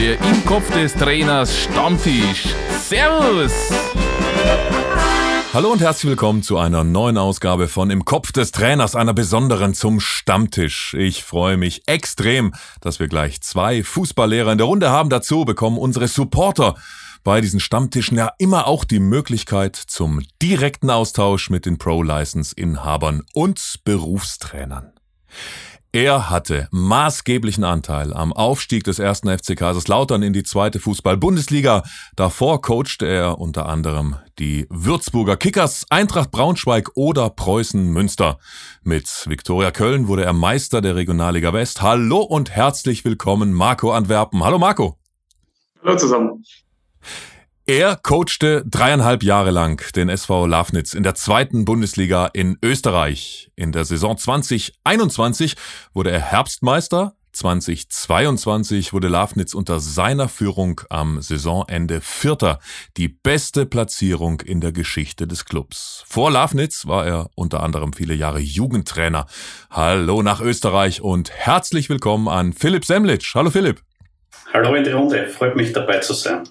der im Kopf des Trainers Stammtisch. Servus! Hallo und herzlich willkommen zu einer neuen Ausgabe von Im Kopf des Trainers, einer besonderen zum Stammtisch. Ich freue mich extrem, dass wir gleich zwei Fußballlehrer in der Runde haben. Dazu bekommen unsere Supporter bei diesen Stammtischen ja immer auch die Möglichkeit zum direkten Austausch mit den Pro-License-Inhabern und Berufstrainern. Er hatte maßgeblichen Anteil am Aufstieg des ersten FC Kaiserslautern in die zweite Fußball-Bundesliga. Davor coachte er unter anderem die Würzburger Kickers, Eintracht Braunschweig oder Preußen Münster. Mit Viktoria Köln wurde er Meister der Regionalliga West. Hallo und herzlich willkommen, Marco Antwerpen. Hallo Marco. Hallo zusammen. Er coachte dreieinhalb Jahre lang den SV Lafnitz in der zweiten Bundesliga in Österreich. In der Saison 2021 wurde er Herbstmeister. 2022 wurde Lafnitz unter seiner Führung am Saisonende Vierter, die beste Platzierung in der Geschichte des Clubs. Vor Lafnitz war er unter anderem viele Jahre Jugendtrainer. Hallo nach Österreich und herzlich willkommen an Philipp Semlitsch. Hallo Philipp. Hallo in die Runde, freut mich dabei zu sein.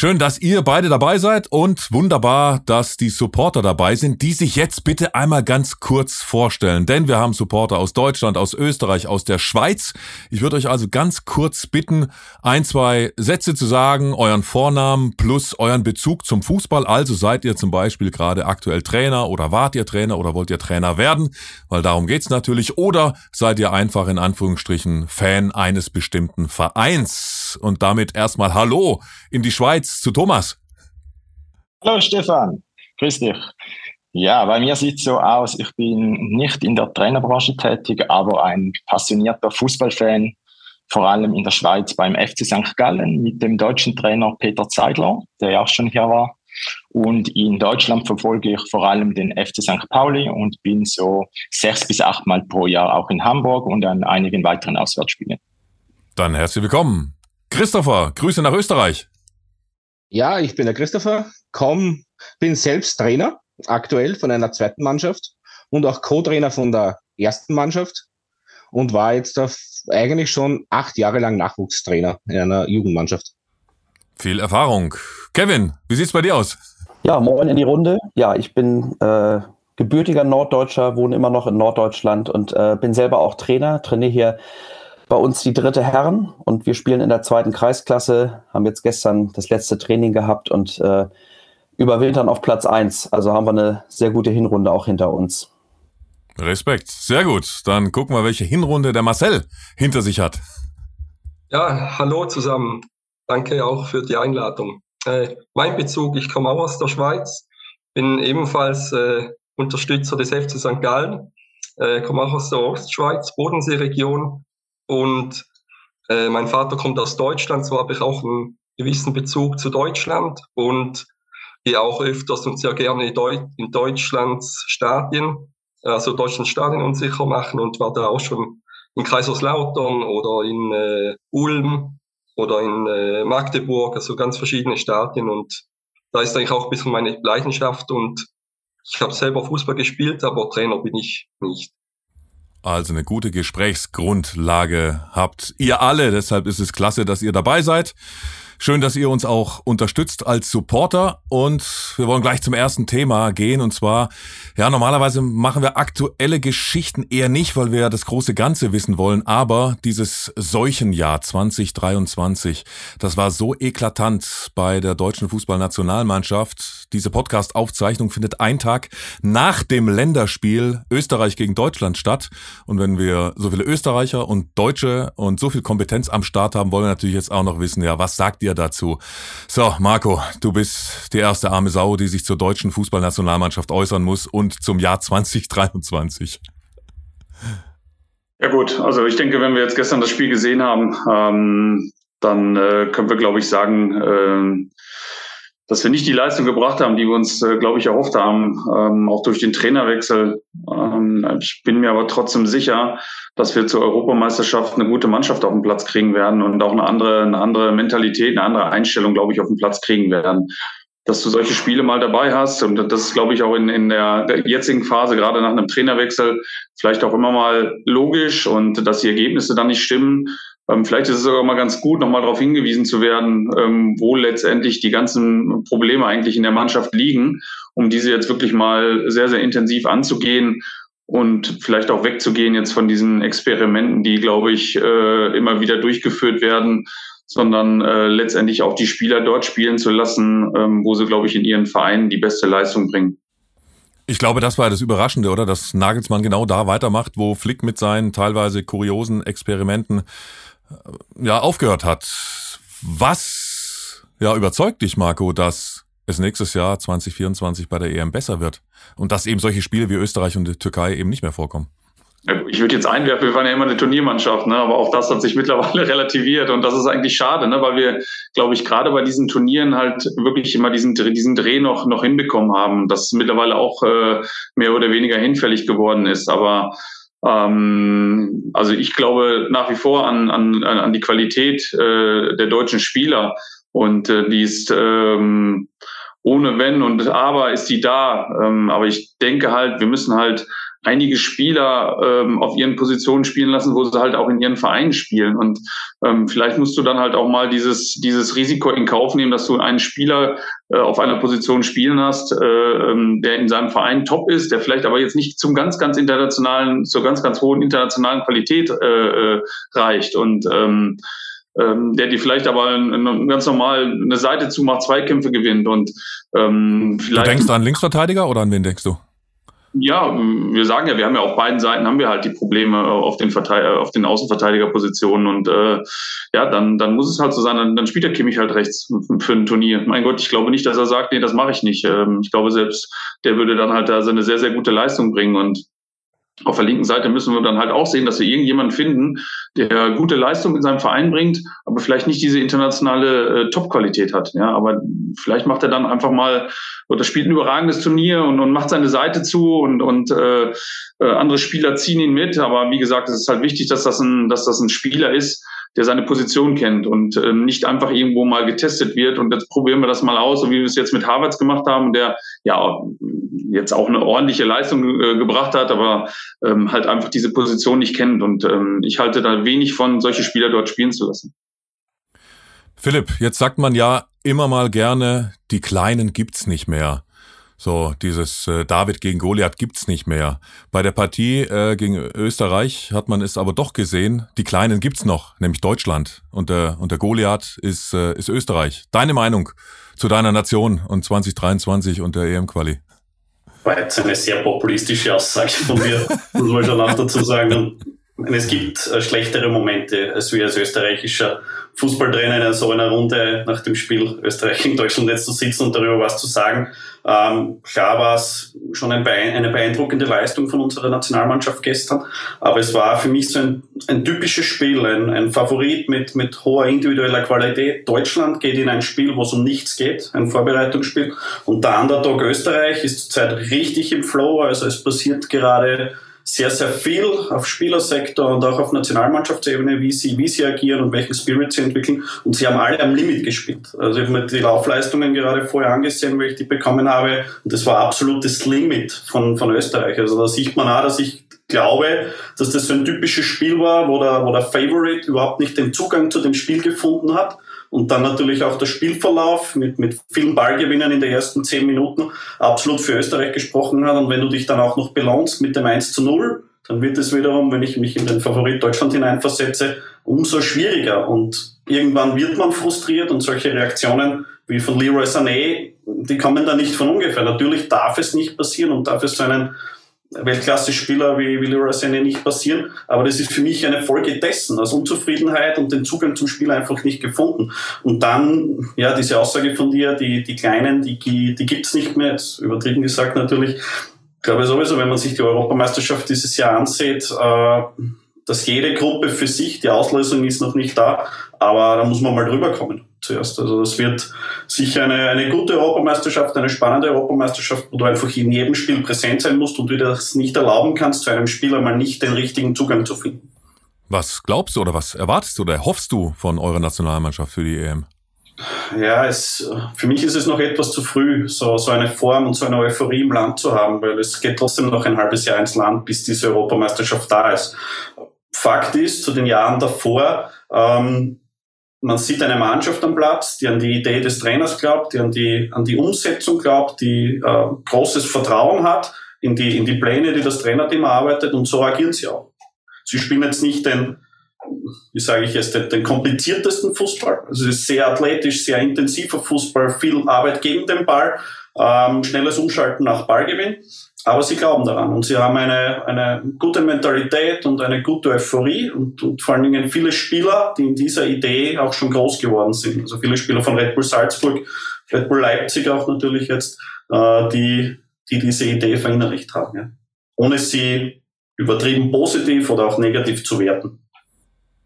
Schön, dass ihr beide dabei seid und wunderbar, dass die Supporter dabei sind, die sich jetzt bitte einmal ganz kurz vorstellen. Denn wir haben Supporter aus Deutschland, aus Österreich, aus der Schweiz. Ich würde euch also ganz kurz bitten, ein, zwei Sätze zu sagen, euren Vornamen plus euren Bezug zum Fußball. Also seid ihr zum Beispiel gerade aktuell Trainer oder wart ihr Trainer oder wollt ihr Trainer werden? Weil darum geht's natürlich. Oder seid ihr einfach in Anführungsstrichen Fan eines bestimmten Vereins? Und damit erstmal Hallo in die Schweiz jetzt zu Thomas. Hallo Stefan, grüß dich. Ja, bei mir sieht es so aus, ich bin nicht in der Trainerbranche tätig, aber ein passionierter Fußballfan, vor allem in der Schweiz beim FC St. Gallen mit dem deutschen Trainer Peter Zeidler, der ja auch schon hier war. Und in Deutschland verfolge ich vor allem den FC St. Pauli und bin so sechs bis acht Mal pro Jahr auch in Hamburg und an einigen weiteren Auswärtsspielen. Dann herzlich willkommen. Christopher, Grüße nach Österreich. Ja, ich bin der Christopher, komm, bin selbst Trainer, aktuell von einer zweiten Mannschaft und auch Co-Trainer von der ersten Mannschaft und war jetzt eigentlich schon acht Jahre lang Nachwuchstrainer in einer Jugendmannschaft. Viel Erfahrung. Kevin, wie sieht's bei dir aus? Ja, moin in die Runde. Ja, ich bin äh, gebürtiger Norddeutscher, wohne immer noch in Norddeutschland und äh, bin selber auch Trainer, trainiere hier bei uns die dritte Herren und wir spielen in der zweiten Kreisklasse, haben jetzt gestern das letzte Training gehabt und äh, überwintern auf Platz 1. Also haben wir eine sehr gute Hinrunde auch hinter uns. Respekt, sehr gut. Dann gucken wir, welche Hinrunde der Marcel hinter sich hat. Ja, hallo zusammen. Danke auch für die Einladung. Äh, mein Bezug, ich komme auch aus der Schweiz, bin ebenfalls äh, Unterstützer des FC St. Gallen, äh, komme auch aus der Ostschweiz, Bodenseeregion und äh, mein Vater kommt aus Deutschland, so habe ich auch einen gewissen Bezug zu Deutschland und gehe auch öfters und sehr gerne in Deutschlands Stadien, also Deutschlands Stadien unsicher machen und war da auch schon in Kaiserslautern oder in äh, Ulm oder in äh, Magdeburg, also ganz verschiedene Stadien und da ist eigentlich auch ein bisschen meine Leidenschaft und ich habe selber Fußball gespielt, aber Trainer bin ich nicht. Also eine gute Gesprächsgrundlage habt ihr alle. Deshalb ist es klasse, dass ihr dabei seid. Schön, dass ihr uns auch unterstützt als Supporter. Und wir wollen gleich zum ersten Thema gehen. Und zwar, ja, normalerweise machen wir aktuelle Geschichten eher nicht, weil wir das große Ganze wissen wollen, aber dieses Seuchenjahr 2023, das war so eklatant bei der deutschen Fußballnationalmannschaft. Diese Podcast-Aufzeichnung findet ein Tag nach dem Länderspiel Österreich gegen Deutschland statt. Und wenn wir so viele Österreicher und Deutsche und so viel Kompetenz am Start haben, wollen wir natürlich jetzt auch noch wissen, ja, was sagt ihr dir dazu. So, Marco, du bist die erste arme Sau, die sich zur deutschen Fußballnationalmannschaft äußern muss und zum Jahr 2023. Ja gut, also ich denke, wenn wir jetzt gestern das Spiel gesehen haben, ähm, dann äh, können wir, glaube ich, sagen, äh, dass wir nicht die Leistung gebracht haben, die wir uns, äh, glaube ich, erhofft haben, ähm, auch durch den Trainerwechsel. Ähm, ich bin mir aber trotzdem sicher, dass wir zur Europameisterschaft eine gute Mannschaft auf den Platz kriegen werden und auch eine andere, eine andere Mentalität, eine andere Einstellung, glaube ich, auf den Platz kriegen werden. Dass du solche Spiele mal dabei hast und das ist, glaube ich, auch in, in der, der jetzigen Phase, gerade nach einem Trainerwechsel, vielleicht auch immer mal logisch und dass die Ergebnisse dann nicht stimmen. Ähm, vielleicht ist es sogar mal ganz gut, nochmal darauf hingewiesen zu werden, ähm, wo letztendlich die ganzen Probleme eigentlich in der Mannschaft liegen, um diese jetzt wirklich mal sehr, sehr intensiv anzugehen und vielleicht auch wegzugehen jetzt von diesen Experimenten, die, glaube ich, äh, immer wieder durchgeführt werden, sondern äh, letztendlich auch die Spieler dort spielen zu lassen, ähm, wo sie, glaube ich, in ihren Vereinen die beste Leistung bringen. Ich glaube, das war das Überraschende, oder? Dass Nagelsmann genau da weitermacht, wo Flick mit seinen teilweise kuriosen Experimenten ja aufgehört hat. Was ja überzeugt dich, Marco, dass es nächstes Jahr 2024 bei der EM besser wird und dass eben solche Spiele wie Österreich und die Türkei eben nicht mehr vorkommen? Ich würde jetzt einwerfen, wir waren ja immer eine Turniermannschaft, ne? aber auch das hat sich mittlerweile relativiert und das ist eigentlich schade, ne? weil wir, glaube ich, gerade bei diesen Turnieren halt wirklich immer diesen, diesen Dreh noch, noch hinbekommen haben, dass es mittlerweile auch äh, mehr oder weniger hinfällig geworden ist. Aber ähm, also ich glaube nach wie vor an, an, an die Qualität äh, der deutschen Spieler und äh, die ist ähm, ohne Wenn und Aber ist die da. Ähm, aber ich denke halt, wir müssen halt einige Spieler ähm, auf ihren Positionen spielen lassen, wo sie halt auch in ihren Vereinen spielen. Und ähm, vielleicht musst du dann halt auch mal dieses, dieses Risiko in Kauf nehmen, dass du einen Spieler äh, auf einer Position spielen hast, äh, ähm, der in seinem Verein top ist, der vielleicht aber jetzt nicht zum ganz, ganz internationalen, zur ganz, ganz hohen internationalen Qualität äh, äh, reicht. Und ähm, ähm, der die vielleicht aber ganz normal eine Seite zumacht, Zweikämpfe gewinnt und ähm, vielleicht. Du denkst an Linksverteidiger oder an wen denkst du? Ja, wir sagen ja, wir haben ja auf beiden Seiten haben wir halt die Probleme auf den, Verteid auf den Außenverteidigerpositionen und äh, ja, dann, dann muss es halt so sein, dann, dann spielt der Kimmich halt rechts für ein Turnier. Mein Gott, ich glaube nicht, dass er sagt, nee, das mache ich nicht. Ähm, ich glaube selbst, der würde dann halt da seine sehr, sehr gute Leistung bringen und auf der linken Seite müssen wir dann halt auch sehen, dass wir irgendjemanden finden, der gute Leistung in seinem Verein bringt, aber vielleicht nicht diese internationale äh, Top-Qualität hat. Ja, aber vielleicht macht er dann einfach mal oder spielt ein überragendes Turnier und, und macht seine Seite zu und, und äh, äh, andere Spieler ziehen ihn mit. Aber wie gesagt, es ist halt wichtig, dass das ein, dass das ein Spieler ist, der seine Position kennt und äh, nicht einfach irgendwo mal getestet wird. Und jetzt probieren wir das mal aus, so wie wir es jetzt mit Harvards gemacht haben, der ja jetzt auch eine ordentliche Leistung äh, gebracht hat, aber ähm, halt einfach diese Position nicht kennt. Und ähm, ich halte da wenig von, solche Spieler dort spielen zu lassen. Philipp, jetzt sagt man ja immer mal gerne, die Kleinen gibt's nicht mehr. So, dieses äh, David gegen Goliath gibt's nicht mehr. Bei der Partie äh, gegen Österreich hat man es aber doch gesehen, die Kleinen gibt's noch, nämlich Deutschland. Und der, und der Goliath ist, äh, ist Österreich. Deine Meinung zu deiner Nation und 2023 und der EM-Quali? War jetzt eine sehr populistische Aussage von mir, muss man schon auch dazu sagen. Es gibt äh, schlechtere Momente, als wir als österreichischer Fußballtrainer in so einer Runde nach dem Spiel Österreich gegen Deutschland jetzt zu sitzen und darüber was zu sagen. Ähm, klar war es schon ein Beein eine beeindruckende Leistung von unserer Nationalmannschaft gestern, aber es war für mich so ein, ein typisches Spiel, ein, ein Favorit mit, mit hoher individueller Qualität. Deutschland geht in ein Spiel, wo es um nichts geht, ein Vorbereitungsspiel, und der Underdog Österreich ist zurzeit richtig im Flow, also es passiert gerade sehr, sehr viel auf Spielersektor und auch auf Nationalmannschaftsebene, wie sie, wie sie agieren und welchen Spirit sie entwickeln. Und sie haben alle am Limit gespielt. Also ich habe mir die Laufleistungen gerade vorher angesehen, weil ich bekommen habe. Und das war absolutes Limit von, von Österreich. Also da sieht man auch, dass ich glaube, dass das so ein typisches Spiel war, wo der, wo der Favorite überhaupt nicht den Zugang zu dem Spiel gefunden hat und dann natürlich auch der Spielverlauf mit, mit vielen Ballgewinnen in den ersten zehn Minuten absolut für Österreich gesprochen hat. Und wenn du dich dann auch noch belohnst mit dem 1 zu 0, dann wird es wiederum, wenn ich mich in den Favorit Deutschland hineinversetze, umso schwieriger. Und irgendwann wird man frustriert und solche Reaktionen wie von Leroy Sané, die kommen da nicht von ungefähr. Natürlich darf es nicht passieren und darf es so einen Weltklasse-Spieler wie, wie Leroy Sané nicht passieren. Aber das ist für mich eine Folge dessen, aus Unzufriedenheit und den Zugang zum Spiel einfach nicht gefunden. Und dann, ja, diese Aussage von dir, die, die Kleinen, die, die gibt's nicht mehr, jetzt übertrieben gesagt natürlich. Ich glaube sowieso, wenn man sich die Europameisterschaft dieses Jahr ansieht, äh, dass jede Gruppe für sich, die Auslösung ist noch nicht da, aber da muss man mal drüber kommen zuerst. Also das wird sicher eine, eine gute Europameisterschaft, eine spannende Europameisterschaft, wo du einfach in jedem Spiel präsent sein musst und du dir das nicht erlauben kannst, zu einem Spieler mal nicht den richtigen Zugang zu finden. Was glaubst du oder was erwartest du oder hoffst du von eurer Nationalmannschaft für die EM? Ja, es, für mich ist es noch etwas zu früh, so, so eine Form und so eine Euphorie im Land zu haben, weil es geht trotzdem noch ein halbes Jahr ins Land, bis diese Europameisterschaft da ist. Fakt ist, zu den Jahren davor, ähm, man sieht eine Mannschaft am Platz, die an die Idee des Trainers glaubt, die an die, an die Umsetzung glaubt, die äh, großes Vertrauen hat in die, in die Pläne, die das Trainerteam arbeitet und so agieren sie auch. Sie spielen jetzt nicht den, wie sage ich jetzt, den, den kompliziertesten Fußball. Also es ist sehr athletisch, sehr intensiver Fußball, viel Arbeit gegen den Ball, ähm, schnelles Umschalten nach Ballgewinn. Aber sie glauben daran und sie haben eine, eine gute Mentalität und eine gute Euphorie und, und vor allen Dingen viele Spieler, die in dieser Idee auch schon groß geworden sind. Also viele Spieler von Red Bull Salzburg, Red Bull Leipzig auch natürlich jetzt, äh, die, die diese Idee verinnerlicht haben. Ja. Ohne sie übertrieben positiv oder auch negativ zu werten.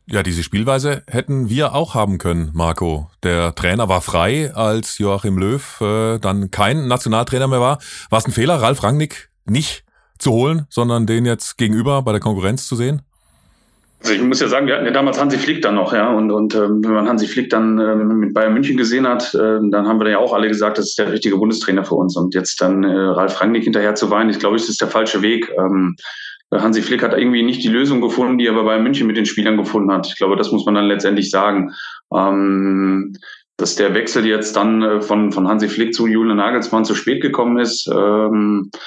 Ja, diese Spielweise hätten wir auch haben können, Marco. Der Trainer war frei, als Joachim Löw äh, dann kein Nationaltrainer mehr war. War es ein Fehler, Ralf Rangnick nicht zu holen, sondern den jetzt gegenüber bei der Konkurrenz zu sehen? Also ich muss ja sagen, wir hatten ja damals Hansi Flick dann noch, ja. Und, und äh, wenn man Hansi Flick dann äh, mit Bayern München gesehen hat, äh, dann haben wir ja auch alle gesagt, das ist der richtige Bundestrainer für uns. Und jetzt dann äh, Ralf Rangnick hinterher zu weinen, ich glaube, das ist der falsche Weg. Ähm, Hansi Flick hat irgendwie nicht die Lösung gefunden, die er bei Bayern München mit den Spielern gefunden hat. Ich glaube, das muss man dann letztendlich sagen. Ähm, dass der Wechsel jetzt dann äh, von, von Hansi Flick zu Julian Nagelsmann zu spät gekommen ist, ähm, äh,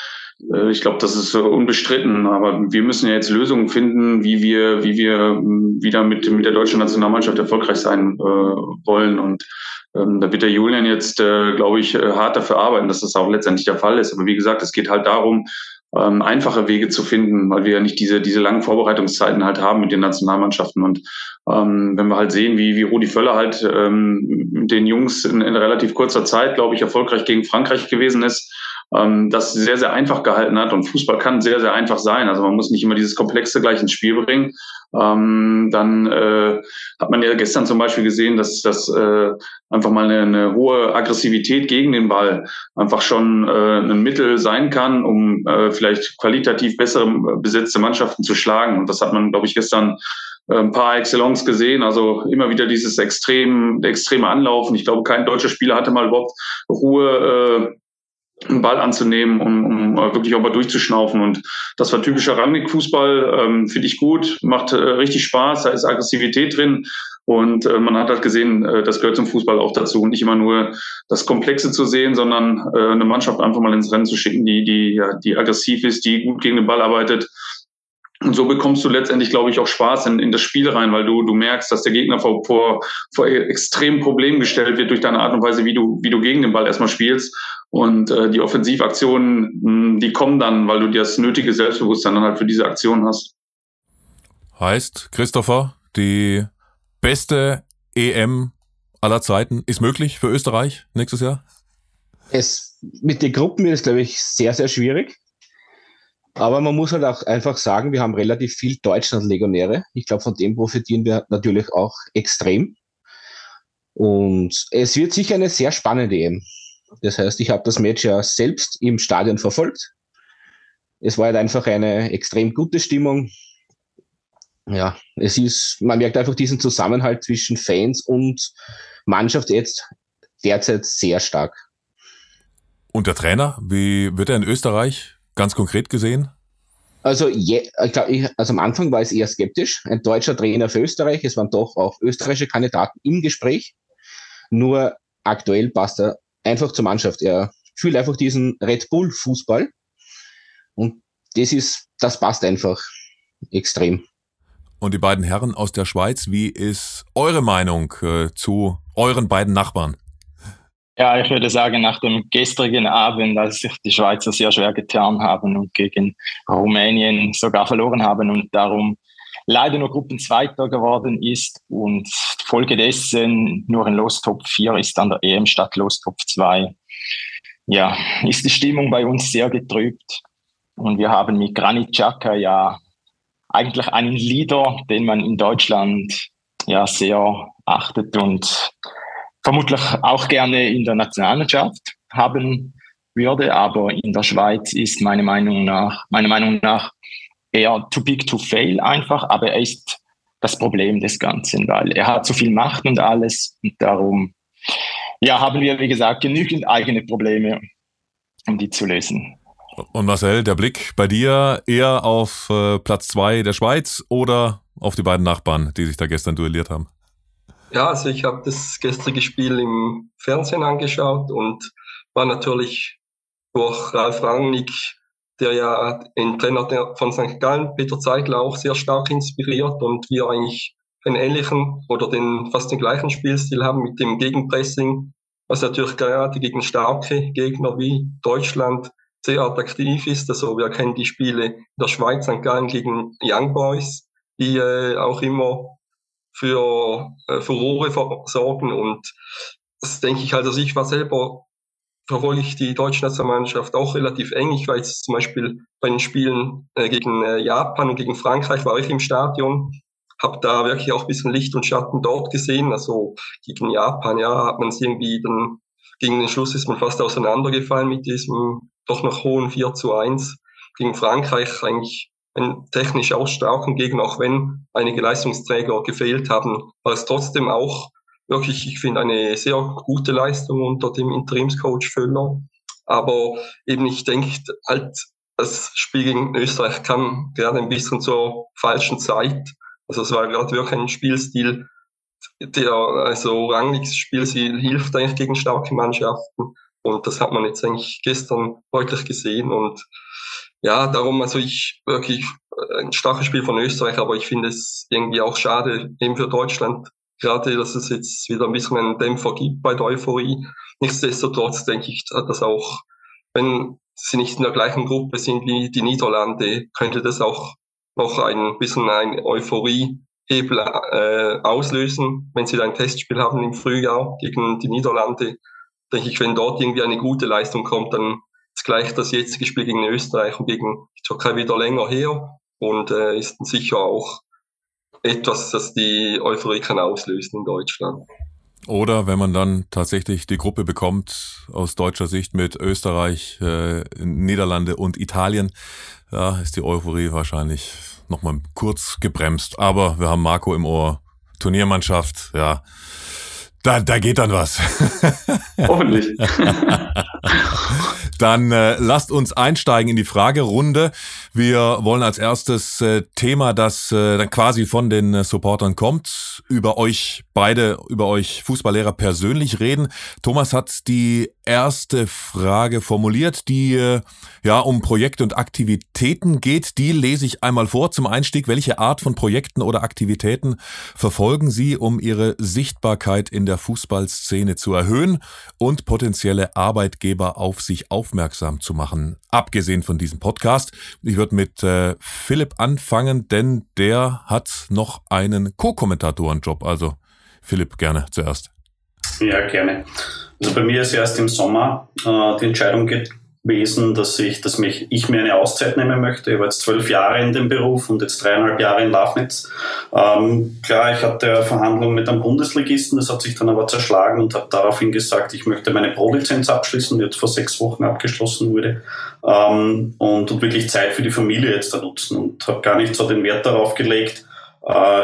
ich glaube, das ist unbestritten. Aber wir müssen ja jetzt Lösungen finden, wie wir, wie wir ähm, wieder mit, mit der deutschen Nationalmannschaft erfolgreich sein äh, wollen. Und ähm, da wird der Julian jetzt, äh, glaube ich, äh, hart dafür arbeiten, dass das auch letztendlich der Fall ist. Aber wie gesagt, es geht halt darum, ähm, einfache Wege zu finden, weil wir ja nicht diese, diese langen Vorbereitungszeiten halt haben mit den Nationalmannschaften. Und ähm, wenn wir halt sehen, wie, wie Rudi Völler halt ähm, den Jungs in, in relativ kurzer Zeit, glaube ich, erfolgreich gegen Frankreich gewesen ist, ähm, das sehr, sehr einfach gehalten hat. Und Fußball kann sehr, sehr einfach sein. Also man muss nicht immer dieses Komplexe gleich ins Spiel bringen. Ähm, dann äh, hat man ja gestern zum Beispiel gesehen, dass das äh, einfach mal eine, eine hohe Aggressivität gegen den Ball einfach schon äh, ein Mittel sein kann, um äh, vielleicht qualitativ bessere besetzte Mannschaften zu schlagen. Und das hat man, glaube ich, gestern äh, ein paar Excellence gesehen. Also immer wieder dieses extrem, extreme Anlaufen. Ich glaube, kein deutscher Spieler hatte mal überhaupt Ruhe, äh, einen Ball anzunehmen, um, um äh, wirklich auch mal durchzuschnaufen. Und das war typischer Rangnick-Fußball, ähm, finde ich gut, macht äh, richtig Spaß, da ist Aggressivität drin. Und äh, man hat halt gesehen, äh, das gehört zum Fußball auch dazu. Und nicht immer nur das Komplexe zu sehen, sondern äh, eine Mannschaft einfach mal ins Rennen zu schicken, die, die, ja, die aggressiv ist, die gut gegen den Ball arbeitet. Und so bekommst du letztendlich, glaube ich, auch Spaß in, in das Spiel rein, weil du, du merkst, dass der Gegner vor, vor, vor extremen Problemen gestellt wird durch deine Art und Weise, wie du, wie du gegen den Ball erstmal spielst. Und äh, die Offensivaktionen, mh, hm, die kommen dann, weil du das nötige Selbstbewusstsein dann halt für diese Aktion hast. Heißt, Christopher, die beste EM aller Zeiten ist möglich für Österreich nächstes Jahr? Es, mit den Gruppen ist, glaube ich, sehr, sehr schwierig. Aber man muss halt auch einfach sagen, wir haben relativ viel Deutschland-Legionäre. Ich glaube, von dem profitieren wir natürlich auch extrem. Und es wird sicher eine sehr spannende EM. Das heißt, ich habe das Match ja selbst im Stadion verfolgt. Es war halt einfach eine extrem gute Stimmung. Ja, es ist, man merkt einfach diesen Zusammenhalt zwischen Fans und Mannschaft jetzt derzeit sehr stark. Und der Trainer, wie wird er in Österreich ganz konkret gesehen? Also, je, ich glaub, ich, also am Anfang war es eher skeptisch. Ein deutscher Trainer für Österreich. Es waren doch auch österreichische Kandidaten im Gespräch. Nur aktuell passt er einfach zur Mannschaft. Er fühlt einfach diesen Red Bull Fußball. Und das ist, das passt einfach extrem. Und die beiden Herren aus der Schweiz, wie ist eure Meinung äh, zu euren beiden Nachbarn? Ja, ich würde sagen, nach dem gestrigen Abend, als sich die Schweizer sehr schwer getan haben und gegen Rumänien sogar verloren haben und darum leider nur Gruppenzweiter geworden ist und Folge dessen nur ein Lostop 4 ist an der EM statt Lostop 2. Ja, ist die Stimmung bei uns sehr getrübt und wir haben mit Granit Xhaka ja eigentlich einen Leader, den man in Deutschland ja sehr achtet und vermutlich auch gerne in der Nationalmannschaft haben würde, aber in der Schweiz ist meine Meinung nach, meiner Meinung nach eher too big to fail einfach, aber er ist das Problem des Ganzen, weil er hat so viel Macht und alles und darum ja, haben wir, wie gesagt, genügend eigene Probleme, um die zu lösen. Und Marcel, der Blick bei dir eher auf äh, Platz zwei der Schweiz oder auf die beiden Nachbarn, die sich da gestern duelliert haben? Ja, also ich habe das gestrige Spiel im Fernsehen angeschaut und war natürlich durch Ralf Rangnick, der ja den Trainer von St. Gallen, Peter Zeigler, auch sehr stark inspiriert und wir eigentlich einen ähnlichen oder den fast den gleichen Spielstil haben mit dem Gegenpressing, was natürlich gerade gegen starke Gegner wie Deutschland sehr attraktiv ist. Also wir kennen die Spiele in der Schweiz, St. Gallen gegen Young Boys, die äh, auch immer für äh, Furore sorgen. Und das denke ich halt, also ich war selber, verfolge ich die deutsche Nationalmannschaft auch relativ eng. Ich war jetzt zum Beispiel bei den Spielen äh, gegen äh, Japan und gegen Frankreich, war ich im Stadion, habe da wirklich auch ein bisschen Licht und Schatten dort gesehen. Also gegen Japan, ja, hat man es irgendwie dann, gegen den Schluss ist man fast auseinandergefallen mit diesem doch noch hohen 4 zu 1. Gegen Frankreich eigentlich ein technisch auch starken Gegner, auch wenn einige Leistungsträger gefehlt haben, war es trotzdem auch wirklich, ich finde, eine sehr gute Leistung unter dem Interimscoach Völler. Aber eben, ich denke, halt, das Spiel gegen Österreich kam gerade ein bisschen zur falschen Zeit. Also es war gerade wirklich ein Spielstil, der, also Rangnicks Spielstil hilft eigentlich gegen starke Mannschaften. Und das hat man jetzt eigentlich gestern deutlich gesehen. Und ja, darum, also ich wirklich äh, ein starkes Spiel von Österreich, aber ich finde es irgendwie auch schade, eben für Deutschland, gerade, dass es jetzt wieder ein bisschen einen Dämpfer gibt bei der Euphorie. Nichtsdestotrotz denke ich, hat das auch, wenn sie nicht in der gleichen Gruppe sind wie die Niederlande, könnte das auch noch ein bisschen ein Euphoriehebel äh, auslösen, wenn sie da ein Testspiel haben im Frühjahr gegen die Niederlande. Denke ich, wenn dort irgendwie eine gute Leistung kommt, dann gleich das jetzige Spiel gegen Österreich und gegen die Türkei wieder länger her und äh, ist sicher auch etwas, das die Euphorie kann auslösen in Deutschland. Oder wenn man dann tatsächlich die Gruppe bekommt aus deutscher Sicht mit Österreich, äh, Niederlande und Italien, da ist die Euphorie wahrscheinlich nochmal kurz gebremst. Aber wir haben Marco im Ohr, Turniermannschaft, ja. Da, da geht dann was. Hoffentlich. dann äh, lasst uns einsteigen in die Fragerunde. Wir wollen als erstes äh, Thema, das äh, dann quasi von den äh, Supportern kommt, über euch beide, über euch Fußballlehrer persönlich reden. Thomas hat die erste Frage formuliert, die äh, ja um Projekte und Aktivitäten geht. Die lese ich einmal vor zum Einstieg. Welche Art von Projekten oder Aktivitäten verfolgen Sie, um Ihre Sichtbarkeit in der Fußballszene zu erhöhen und potenzielle Arbeitgeber auf sich aufmerksam zu machen? Abgesehen von diesem Podcast. Ich würde mit äh, Philipp anfangen, denn der hat noch einen Co-Kommentatorenjob. Also Philipp, gerne zuerst. Ja, gerne. Also bei mir ist erst im Sommer äh, die Entscheidung gewesen, dass ich, dass mich, ich mir eine Auszeit nehmen möchte. Ich war jetzt zwölf Jahre in dem Beruf und jetzt dreieinhalb Jahre in Lafnitz. Ähm, klar, ich hatte Verhandlungen mit einem Bundesligisten, das hat sich dann aber zerschlagen und habe daraufhin gesagt, ich möchte meine Pro-Lizenz abschließen, die jetzt vor sechs Wochen abgeschlossen wurde. Ähm, und, und wirklich Zeit für die Familie jetzt da nutzen und habe gar nicht so den Wert darauf gelegt,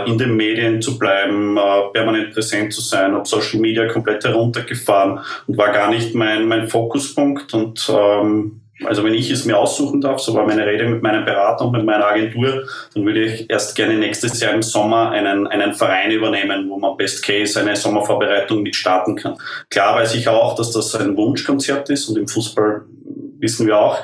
in den Medien zu bleiben, äh, permanent präsent zu sein, habe Social Media komplett heruntergefahren und war gar nicht mein, mein Fokuspunkt. Und ähm, also wenn ich es mir aussuchen darf, so war meine Rede mit meinem Berater und mit meiner Agentur, dann würde ich erst gerne nächstes Jahr im Sommer einen, einen Verein übernehmen, wo man Best Case eine Sommervorbereitung mit starten kann. Klar weiß ich auch, dass das ein Wunschkonzert ist und im Fußball wissen wir auch,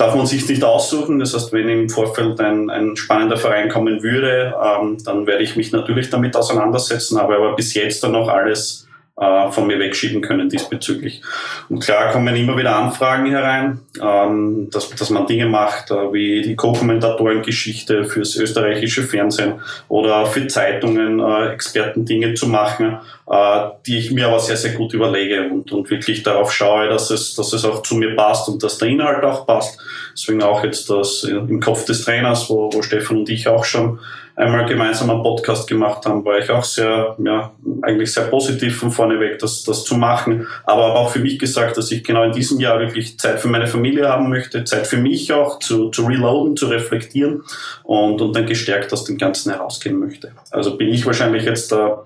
darf man sich nicht aussuchen. Das heißt, wenn im Vorfeld ein, ein spannender Verein kommen würde, ähm, dann werde ich mich natürlich damit auseinandersetzen, habe aber bis jetzt dann noch alles äh, von mir wegschieben können diesbezüglich. Und klar kommen immer wieder Anfragen herein, ähm, dass, dass man Dinge macht, äh, wie die Co-Kommentatoren-Geschichte fürs österreichische Fernsehen oder für Zeitungen, äh, Experten Dinge zu machen, äh, die ich mir aber sehr, sehr gut überlege und, und wirklich darauf schaue, dass es, dass es auch zu mir passt und dass der Inhalt auch passt. Deswegen auch jetzt das im Kopf des Trainers, wo, wo Stefan und ich auch schon einmal gemeinsam einen Podcast gemacht haben, war ich auch sehr, ja, eigentlich sehr positiv von vorne weg, das, das zu machen. Aber habe auch für mich gesagt, dass ich genau in diesem Jahr wirklich Zeit für meine Familie haben möchte, Zeit für mich auch zu, zu reloaden, zu reflektieren und, und dann gestärkt aus dem Ganzen herausgehen möchte. Also bin ich wahrscheinlich jetzt der,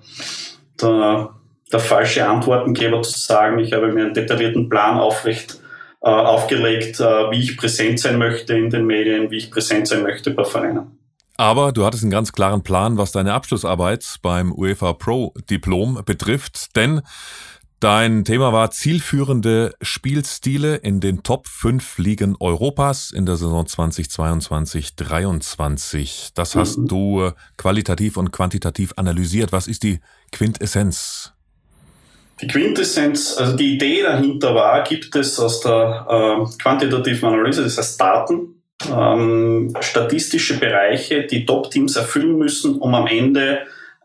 der, der falsche Antwortengeber zu sagen, ich habe mir einen detaillierten Plan aufrecht aufgelegt, äh, wie ich präsent sein möchte in den Medien, wie ich präsent sein möchte bei Vereinen. Aber du hattest einen ganz klaren Plan, was deine Abschlussarbeit beim UEFA Pro Diplom betrifft, denn Dein Thema war zielführende Spielstile in den Top 5 Ligen Europas in der Saison 2022-23. Das hast mhm. du qualitativ und quantitativ analysiert. Was ist die Quintessenz? Die Quintessenz, also die Idee dahinter war, gibt es aus der äh, quantitativen Analyse, das heißt Daten, ähm, statistische Bereiche, die Top-Teams erfüllen müssen, um am Ende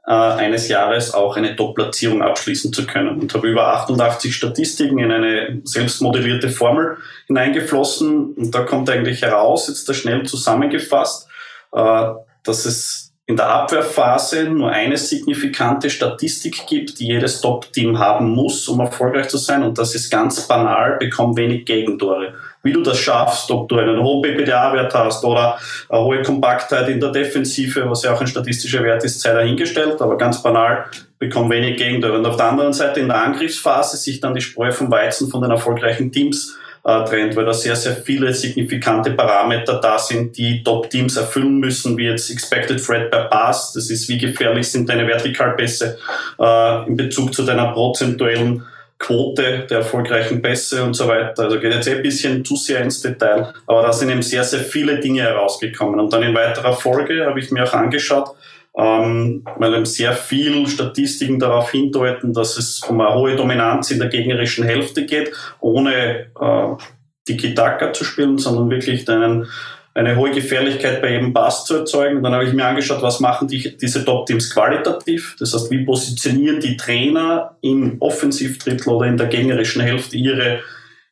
äh, eines Jahres auch eine Top-Platzierung abschließen zu können. Und habe über 88 Statistiken in eine selbstmodellierte Formel hineingeflossen. Und da kommt eigentlich heraus, jetzt da schnell zusammengefasst, äh, dass es in der Abwehrphase nur eine signifikante Statistik gibt, die jedes Top-Team haben muss, um erfolgreich zu sein. Und das ist ganz banal, bekommt wenig Gegentore wie du das schaffst, ob du einen hohen PPDA-Wert hast oder eine hohe Kompaktheit in der Defensive, was ja auch ein statistischer Wert ist, sei dahingestellt, aber ganz banal, bekommen wenig Gegentore. Und auf der anderen Seite in der Angriffsphase sich dann die Spreu vom Weizen von den erfolgreichen Teams äh, trennt, weil da sehr, sehr viele signifikante Parameter da sind, die Top-Teams erfüllen müssen, wie jetzt Expected Threat per Pass, das ist, wie gefährlich sind deine Vertikalpässe äh, in Bezug zu deiner prozentuellen Quote der erfolgreichen Pässe und so weiter. Also geht jetzt eh ein bisschen zu sehr ins Detail, aber da sind eben sehr, sehr viele Dinge herausgekommen. Und dann in weiterer Folge habe ich mir auch angeschaut, ähm, weil sehr viel Statistiken darauf hindeuten, dass es um eine hohe Dominanz in der gegnerischen Hälfte geht, ohne äh, Tiki-Taka zu spielen, sondern wirklich einen eine hohe Gefährlichkeit bei jedem Pass zu erzeugen. dann habe ich mir angeschaut, was machen die, diese Top-Teams qualitativ. Das heißt, wie positionieren die Trainer im Offensivdrittel oder in der gegnerischen Hälfte ihre,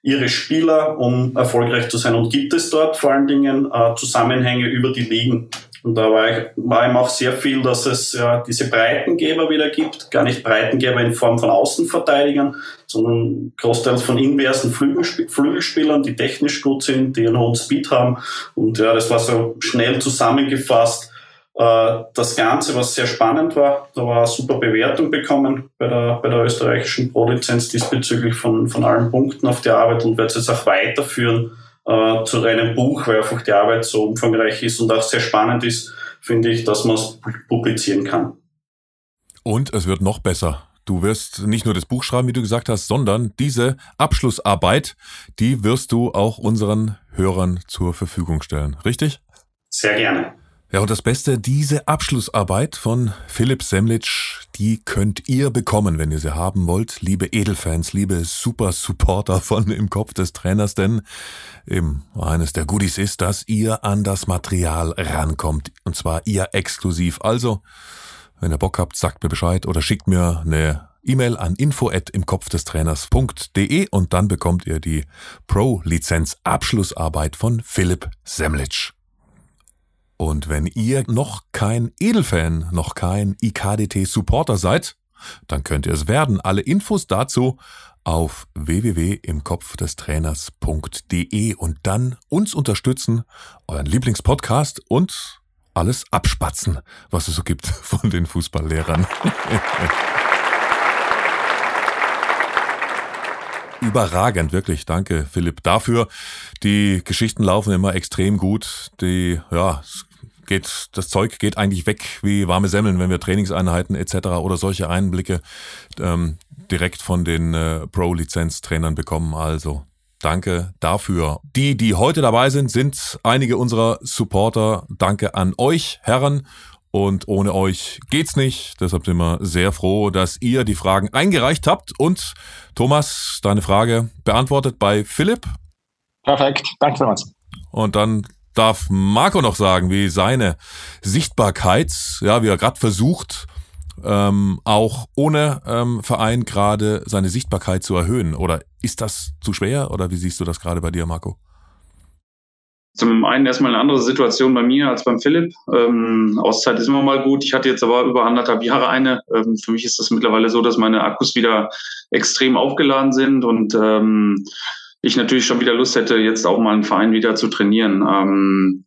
ihre Spieler, um erfolgreich zu sein. Und gibt es dort vor allen Dingen äh, Zusammenhänge über die Ligen? Und da war, ich, war ihm auch sehr viel, dass es ja diese Breitengeber wieder gibt. Gar nicht Breitengeber in Form von Außenverteidigern, sondern großteils von inversen Flügelspielern, die technisch gut sind, die einen hohen Speed haben. Und ja, das war so schnell zusammengefasst. Äh, das Ganze, was sehr spannend war, da war eine super Bewertung bekommen bei der, bei der österreichischen Pro-Lizenz diesbezüglich von, von allen Punkten auf die Arbeit und werde es jetzt auch weiterführen äh, zu einem Buch, weil einfach die Arbeit so umfangreich ist und auch sehr spannend ist, finde ich, dass man es publizieren kann. Und es wird noch besser. Du wirst nicht nur das Buch schreiben, wie du gesagt hast, sondern diese Abschlussarbeit, die wirst du auch unseren Hörern zur Verfügung stellen. Richtig? Sehr gerne. Ja, und das Beste, diese Abschlussarbeit von Philipp Semlitsch, die könnt ihr bekommen, wenn ihr sie haben wollt, liebe Edelfans, liebe Super-Supporter von Im Kopf des Trainers, denn eben eines der Goodies ist, dass ihr an das Material rankommt, und zwar ihr exklusiv. Also, wenn ihr Bock habt, sagt mir Bescheid oder schickt mir eine E-Mail an info at im Kopf des Trainers.de und dann bekommt ihr die Pro-Lizenz Abschlussarbeit von Philipp Semlitsch. Und wenn ihr noch kein Edelfan, noch kein IKDT-Supporter seid, dann könnt ihr es werden. Alle Infos dazu auf www.imkopfdestrainers.de und dann uns unterstützen, euren Lieblingspodcast und alles abspatzen, was es so gibt von den Fußballlehrern. Überragend, wirklich. Danke, Philipp, dafür. Die Geschichten laufen immer extrem gut. Die, ja, geht, das Zeug geht eigentlich weg wie warme Semmeln, wenn wir Trainingseinheiten etc. oder solche Einblicke ähm, direkt von den äh, Pro-Lizenz-Trainern bekommen. Also danke dafür. Die, die heute dabei sind, sind einige unserer Supporter. Danke an euch, Herren. Und ohne euch geht's nicht. Deshalb sind wir sehr froh, dass ihr die Fragen eingereicht habt. Und Thomas, deine Frage beantwortet bei Philipp. Perfekt. Danke vielmals. Und dann darf Marco noch sagen, wie seine Sichtbarkeit, ja, wie er gerade versucht, ähm, auch ohne ähm, Verein gerade seine Sichtbarkeit zu erhöhen. Oder ist das zu schwer? Oder wie siehst du das gerade bei dir, Marco? Zum einen erstmal eine andere Situation bei mir als beim Philipp. Ähm, Auszeit ist immer mal gut. Ich hatte jetzt aber über anderthalb Jahre eine. Ähm, für mich ist das mittlerweile so, dass meine Akkus wieder extrem aufgeladen sind und ähm, ich natürlich schon wieder Lust hätte, jetzt auch mal einen Verein wieder zu trainieren. Ähm,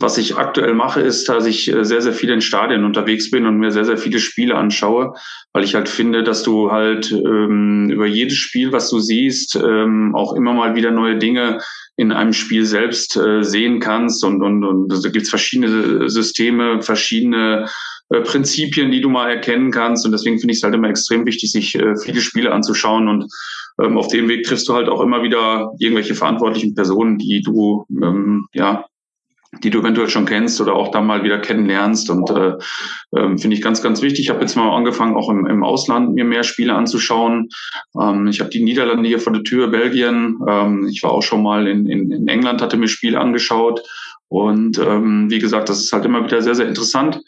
was ich aktuell mache, ist, dass ich äh, sehr, sehr viel in Stadien unterwegs bin und mir sehr, sehr viele Spiele anschaue, weil ich halt finde, dass du halt ähm, über jedes Spiel, was du siehst, ähm, auch immer mal wieder neue Dinge in einem Spiel selbst äh, sehen kannst. Und, und, und da gibt es verschiedene Systeme, verschiedene äh, Prinzipien, die du mal erkennen kannst. Und deswegen finde ich es halt immer extrem wichtig, sich äh, viele Spiele anzuschauen. Und ähm, auf dem Weg triffst du halt auch immer wieder irgendwelche verantwortlichen Personen, die du ähm, ja die du eventuell schon kennst oder auch da mal wieder kennenlernst. Und äh, äh, finde ich ganz, ganz wichtig. Ich habe jetzt mal angefangen, auch im, im Ausland mir mehr Spiele anzuschauen. Ähm, ich habe die Niederlande hier vor der Tür, Belgien. Ähm, ich war auch schon mal in, in, in England, hatte mir Spiele angeschaut. Und ähm, wie gesagt, das ist halt immer wieder sehr, sehr interessant,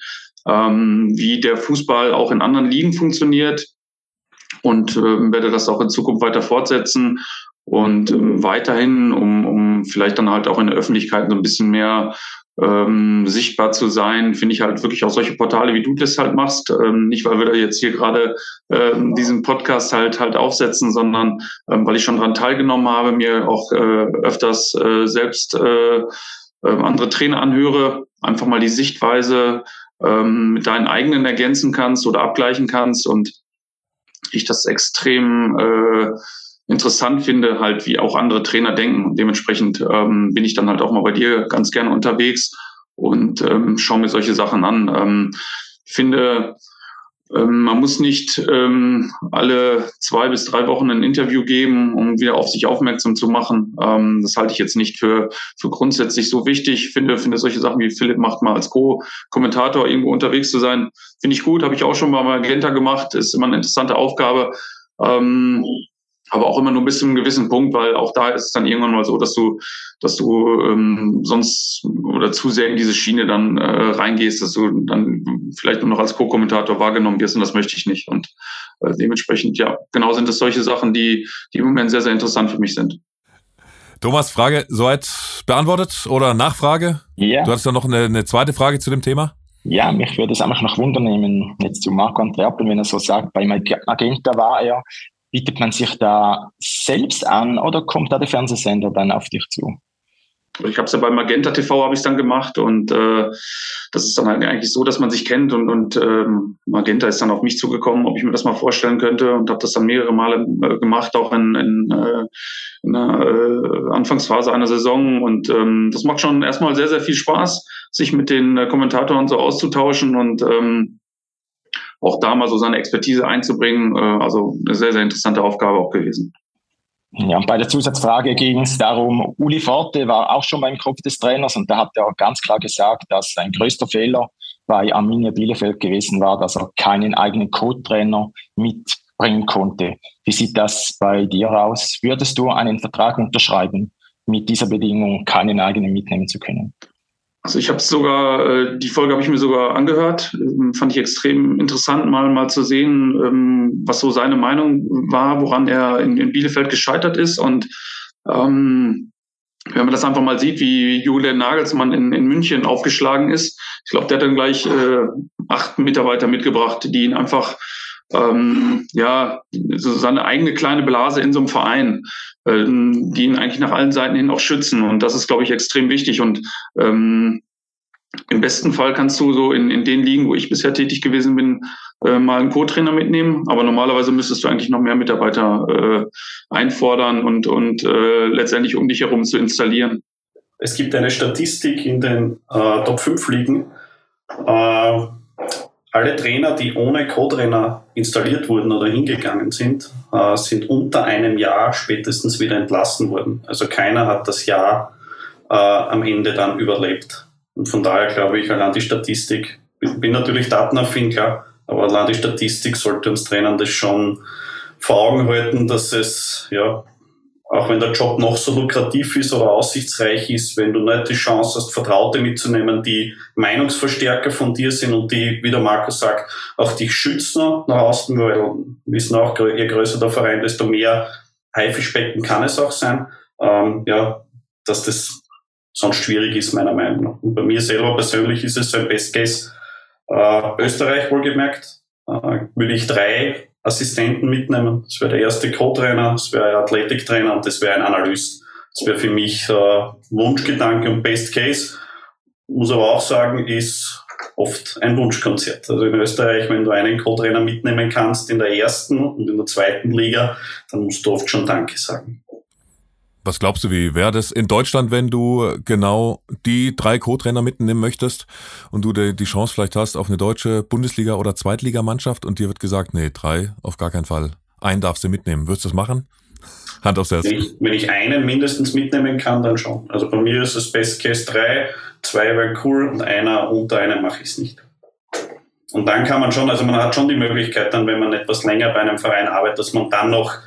ähm, wie der Fußball auch in anderen Ligen funktioniert. Und äh, werde das auch in Zukunft weiter fortsetzen und ähm, weiterhin, um, um vielleicht dann halt auch in der Öffentlichkeit so ein bisschen mehr ähm, sichtbar zu sein, finde ich halt wirklich auch solche Portale, wie du das halt machst. Ähm, nicht, weil wir da jetzt hier gerade ähm, diesen Podcast halt halt aufsetzen, sondern ähm, weil ich schon dran teilgenommen habe, mir auch äh, öfters äh, selbst äh, äh, andere Trainer anhöre, einfach mal die Sichtweise ähm, mit deinen eigenen ergänzen kannst oder abgleichen kannst und ich das extrem äh, interessant finde, halt wie auch andere Trainer denken. Und dementsprechend ähm, bin ich dann halt auch mal bei dir ganz gerne unterwegs und ähm, schaue mir solche Sachen an. Ähm, finde, ähm, man muss nicht ähm, alle zwei bis drei Wochen ein Interview geben, um wieder auf sich aufmerksam zu machen. Ähm, das halte ich jetzt nicht für, für grundsätzlich so wichtig. Ich finde, finde solche Sachen wie Philipp macht mal als Co-Kommentator irgendwo unterwegs zu sein, finde ich gut. Habe ich auch schon mal bei Magenta gemacht. Ist immer eine interessante Aufgabe. Ähm, aber auch immer nur bis zu einem gewissen Punkt, weil auch da ist es dann irgendwann mal so, dass du, dass du ähm, sonst oder zu sehr in diese Schiene dann äh, reingehst, dass du dann vielleicht nur noch als Co-Kommentator wahrgenommen wirst und das möchte ich nicht. Und äh, dementsprechend, ja, genau sind es solche Sachen, die, die im Moment sehr, sehr interessant für mich sind. Thomas, Frage soweit beantwortet oder Nachfrage? Ja. Du hattest da noch eine, eine zweite Frage zu dem Thema? Ja, mich würde es einfach noch wundern jetzt zu Marco Antwerpen, wenn er so sagt, bei Magenta war er Bietet man sich da selbst an oder kommt da der Fernsehsender dann auf dich zu? Ich habe es ja bei Magenta TV habe ich dann gemacht und äh, das ist dann halt eigentlich so, dass man sich kennt und, und ähm, Magenta ist dann auf mich zugekommen, ob ich mir das mal vorstellen könnte und habe das dann mehrere Male äh, gemacht, auch in, in, äh, in der äh, Anfangsphase einer Saison und ähm, das macht schon erstmal sehr, sehr viel Spaß, sich mit den äh, Kommentatoren so auszutauschen und ähm, auch da mal so seine Expertise einzubringen. Äh, also eine sehr, sehr interessante Aufgabe auch gewesen. Ja, und bei der Zusatzfrage ging es darum, Uli Forte war auch schon beim Kopf des Trainers und da hat er ganz klar gesagt, dass sein größter Fehler bei Arminia Bielefeld gewesen war, dass er keinen eigenen Co-Trainer mitbringen konnte. Wie sieht das bei dir aus? Würdest du einen Vertrag unterschreiben mit dieser Bedingung, keinen eigenen mitnehmen zu können? Also ich habe sogar, äh, die Folge habe ich mir sogar angehört, ähm, fand ich extrem interessant, mal mal zu sehen, ähm, was so seine Meinung war, woran er in, in Bielefeld gescheitert ist. Und ähm, wenn man das einfach mal sieht, wie Julian Nagelsmann in, in München aufgeschlagen ist, ich glaube, der hat dann gleich äh, acht Mitarbeiter mitgebracht, die ihn einfach ähm, ja, so seine eigene kleine Blase in so einem Verein, ähm, die ihn eigentlich nach allen Seiten hin auch schützen. Und das ist, glaube ich, extrem wichtig. Und ähm, im besten Fall kannst du so in, in den Ligen, wo ich bisher tätig gewesen bin, äh, mal einen Co-Trainer mitnehmen. Aber normalerweise müsstest du eigentlich noch mehr Mitarbeiter äh, einfordern und, und äh, letztendlich um dich herum zu installieren. Es gibt eine Statistik in den äh, Top 5 Ligen. Alle Trainer, die ohne Co-Trainer installiert wurden oder hingegangen sind, äh, sind unter einem Jahr spätestens wieder entlassen worden. Also keiner hat das Jahr äh, am Ende dann überlebt. Und von daher glaube ich, allein die Statistik, ich bin natürlich datenaffin, klar, aber allein die Statistik sollte uns Trainern das schon vor Augen halten, dass es ja auch wenn der Job noch so lukrativ ist oder aussichtsreich ist, wenn du nicht die Chance hast, Vertraute mitzunehmen, die Meinungsverstärker von dir sind und die, wie der Markus sagt, auch dich schützen nach außen, weil wissen auch, je größer der Verein, desto mehr Haifischbecken kann es auch sein. Ähm, ja, dass das sonst schwierig ist, meiner Meinung nach. Und bei mir selber persönlich ist es so ein Best Case. Äh, Österreich wohlgemerkt, äh, würde ich drei Assistenten mitnehmen. Das wäre der erste Co-Trainer, das wäre ein Athletiktrainer und das wäre ein Analyst. Das wäre für mich äh, Wunschgedanke und Best Case. Muss aber auch sagen, ist oft ein Wunschkonzert. Also in Österreich, wenn du einen Co-Trainer mitnehmen kannst in der ersten und in der zweiten Liga, dann musst du oft schon Danke sagen. Was glaubst du, wie wäre das in Deutschland, wenn du genau die drei Co-Trainer mitnehmen möchtest und du die Chance vielleicht hast auf eine deutsche Bundesliga- oder Zweitligamannschaft und dir wird gesagt, nee, drei auf gar keinen Fall. Einen darfst du mitnehmen. Würdest du das machen? Hand aufs Herz. Wenn ich, wenn ich einen mindestens mitnehmen kann, dann schon. Also bei mir ist es Best Case drei, zwei wäre cool und einer unter einem mache ich es nicht. Und dann kann man schon, also man hat schon die Möglichkeit, dann, wenn man etwas länger bei einem Verein arbeitet, dass man dann noch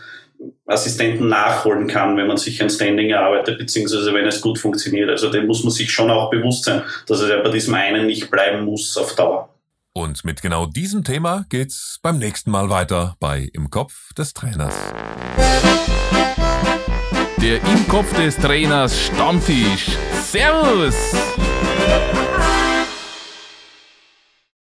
Assistenten nachholen kann, wenn man sich ein Standing erarbeitet, beziehungsweise wenn es gut funktioniert. Also dem muss man sich schon auch bewusst sein, dass ja bei diesem einen nicht bleiben muss auf Dauer. Und mit genau diesem Thema geht's beim nächsten Mal weiter bei Im Kopf des Trainers. Der Im Kopf des Trainers Stammtisch. Servus!